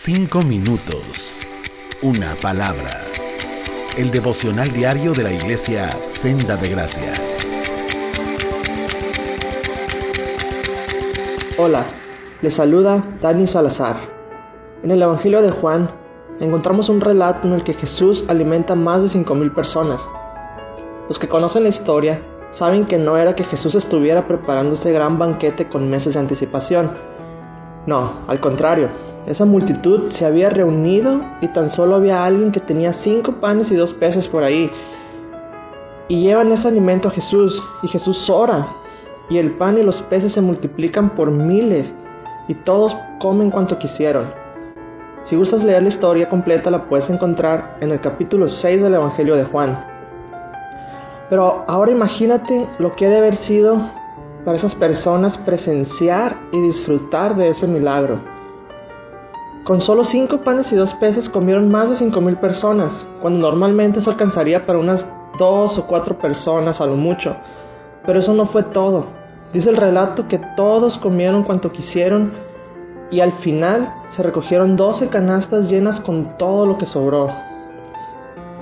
Cinco minutos. Una palabra. El devocional diario de la iglesia Senda de Gracia. Hola, les saluda Dani Salazar. En el Evangelio de Juan encontramos un relato en el que Jesús alimenta a más de cinco mil personas. Los que conocen la historia saben que no era que Jesús estuviera preparando ese gran banquete con meses de anticipación. No, al contrario, esa multitud se había reunido y tan solo había alguien que tenía cinco panes y dos peces por ahí. Y llevan ese alimento a Jesús y Jesús ora y el pan y los peces se multiplican por miles y todos comen cuanto quisieron. Si gustas leer la historia completa la puedes encontrar en el capítulo 6 del Evangelio de Juan. Pero ahora imagínate lo que debe haber sido para esas personas presenciar y disfrutar de ese milagro. Con solo cinco panes y dos peces comieron más de cinco mil personas, cuando normalmente eso alcanzaría para unas dos o cuatro personas a lo mucho. Pero eso no fue todo. Dice el relato que todos comieron cuanto quisieron y al final se recogieron 12 canastas llenas con todo lo que sobró.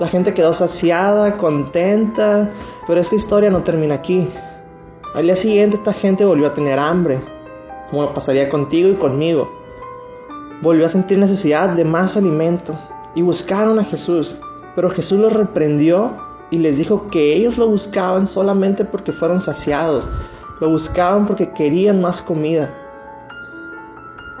La gente quedó saciada, contenta, pero esta historia no termina aquí. Al día siguiente esta gente volvió a tener hambre, como pasaría contigo y conmigo. Volvió a sentir necesidad de más alimento y buscaron a Jesús, pero Jesús los reprendió y les dijo que ellos lo buscaban solamente porque fueron saciados, lo buscaban porque querían más comida.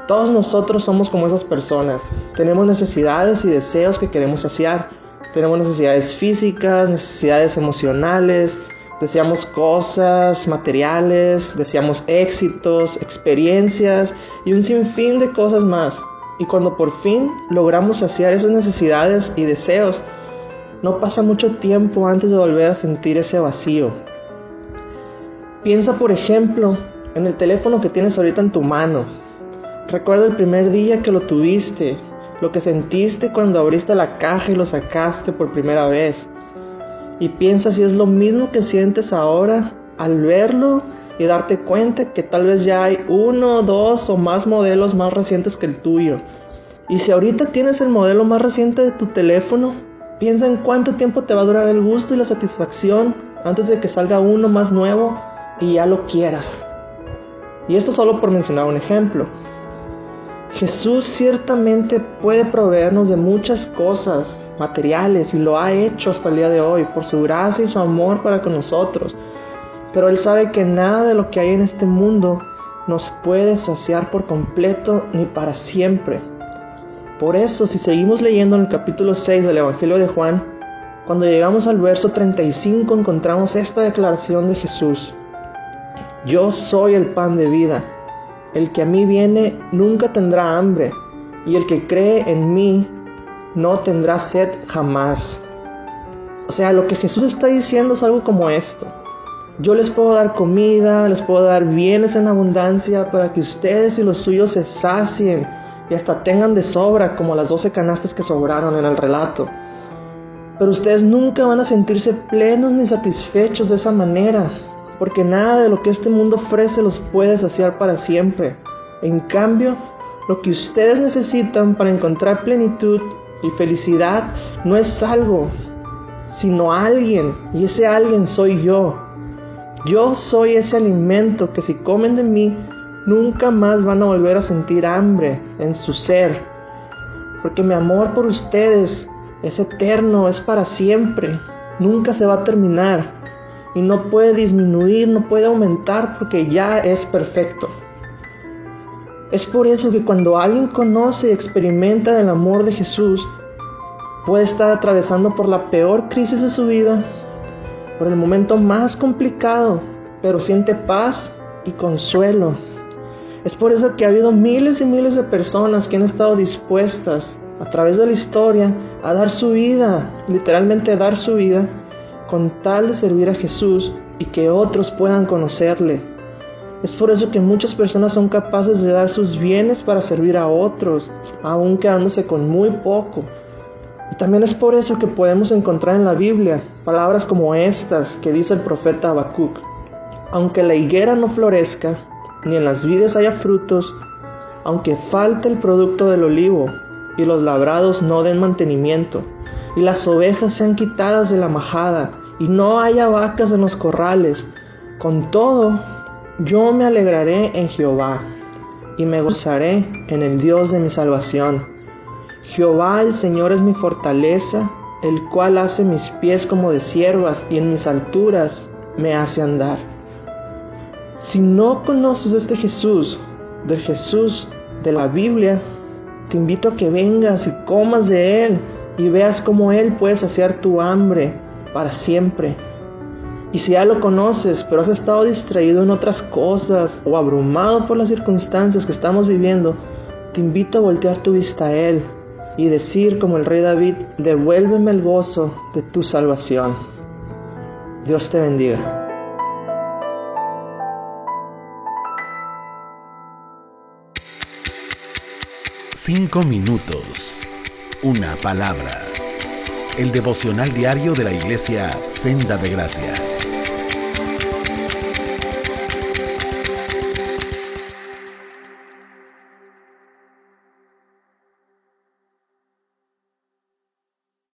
Todos nosotros somos como esas personas, tenemos necesidades y deseos que queremos saciar, tenemos necesidades físicas, necesidades emocionales, deseamos cosas materiales, deseamos éxitos, experiencias y un sinfín de cosas más. Y cuando por fin logramos saciar esas necesidades y deseos, no pasa mucho tiempo antes de volver a sentir ese vacío. Piensa por ejemplo en el teléfono que tienes ahorita en tu mano. Recuerda el primer día que lo tuviste, lo que sentiste cuando abriste la caja y lo sacaste por primera vez. Y piensa si es lo mismo que sientes ahora al verlo y darte cuenta que tal vez ya hay uno, dos o más modelos más recientes que el tuyo. Y si ahorita tienes el modelo más reciente de tu teléfono, piensa en cuánto tiempo te va a durar el gusto y la satisfacción antes de que salga uno más nuevo y ya lo quieras. Y esto solo por mencionar un ejemplo. Jesús ciertamente puede proveernos de muchas cosas materiales y lo ha hecho hasta el día de hoy por su gracia y su amor para con nosotros. Pero Él sabe que nada de lo que hay en este mundo nos puede saciar por completo ni para siempre. Por eso, si seguimos leyendo en el capítulo 6 del Evangelio de Juan, cuando llegamos al verso 35 encontramos esta declaración de Jesús. Yo soy el pan de vida. El que a mí viene nunca tendrá hambre, y el que cree en mí no tendrá sed jamás. O sea, lo que Jesús está diciendo es algo como esto. Yo les puedo dar comida, les puedo dar bienes en abundancia para que ustedes y los suyos se sacien y hasta tengan de sobra como las doce canastas que sobraron en el relato. Pero ustedes nunca van a sentirse plenos ni satisfechos de esa manera, porque nada de lo que este mundo ofrece los puede saciar para siempre. En cambio, lo que ustedes necesitan para encontrar plenitud y felicidad no es algo, sino alguien, y ese alguien soy yo. Yo soy ese alimento que si comen de mí, nunca más van a volver a sentir hambre en su ser, porque mi amor por ustedes es eterno, es para siempre, nunca se va a terminar y no puede disminuir, no puede aumentar porque ya es perfecto. Es por eso que cuando alguien conoce y experimenta el amor de Jesús, puede estar atravesando por la peor crisis de su vida, por el momento más complicado, pero siente paz y consuelo. Es por eso que ha habido miles y miles de personas que han estado dispuestas a través de la historia a dar su vida, literalmente dar su vida con tal de servir a Jesús y que otros puedan conocerle. Es por eso que muchas personas son capaces de dar sus bienes para servir a otros, aun quedándose con muy poco. Y también es por eso que podemos encontrar en la Biblia palabras como estas que dice el profeta Habacuc. Aunque la higuera no florezca, ni en las vides haya frutos, aunque falte el producto del olivo, y los labrados no den mantenimiento, y las ovejas sean quitadas de la majada, y no haya vacas en los corrales. Con todo, yo me alegraré en Jehová, y me gozaré en el Dios de mi salvación. Jehová el Señor es mi fortaleza, el cual hace mis pies como de siervas, y en mis alturas me hace andar. Si no conoces este Jesús, del Jesús de la Biblia, te invito a que vengas y comas de Él y veas cómo Él puede saciar tu hambre para siempre. Y si ya lo conoces, pero has estado distraído en otras cosas o abrumado por las circunstancias que estamos viviendo, te invito a voltear tu vista a Él y decir como el rey David, devuélveme el gozo de tu salvación. Dios te bendiga. Cinco minutos. Una palabra. El devocional diario de la iglesia Senda de Gracia.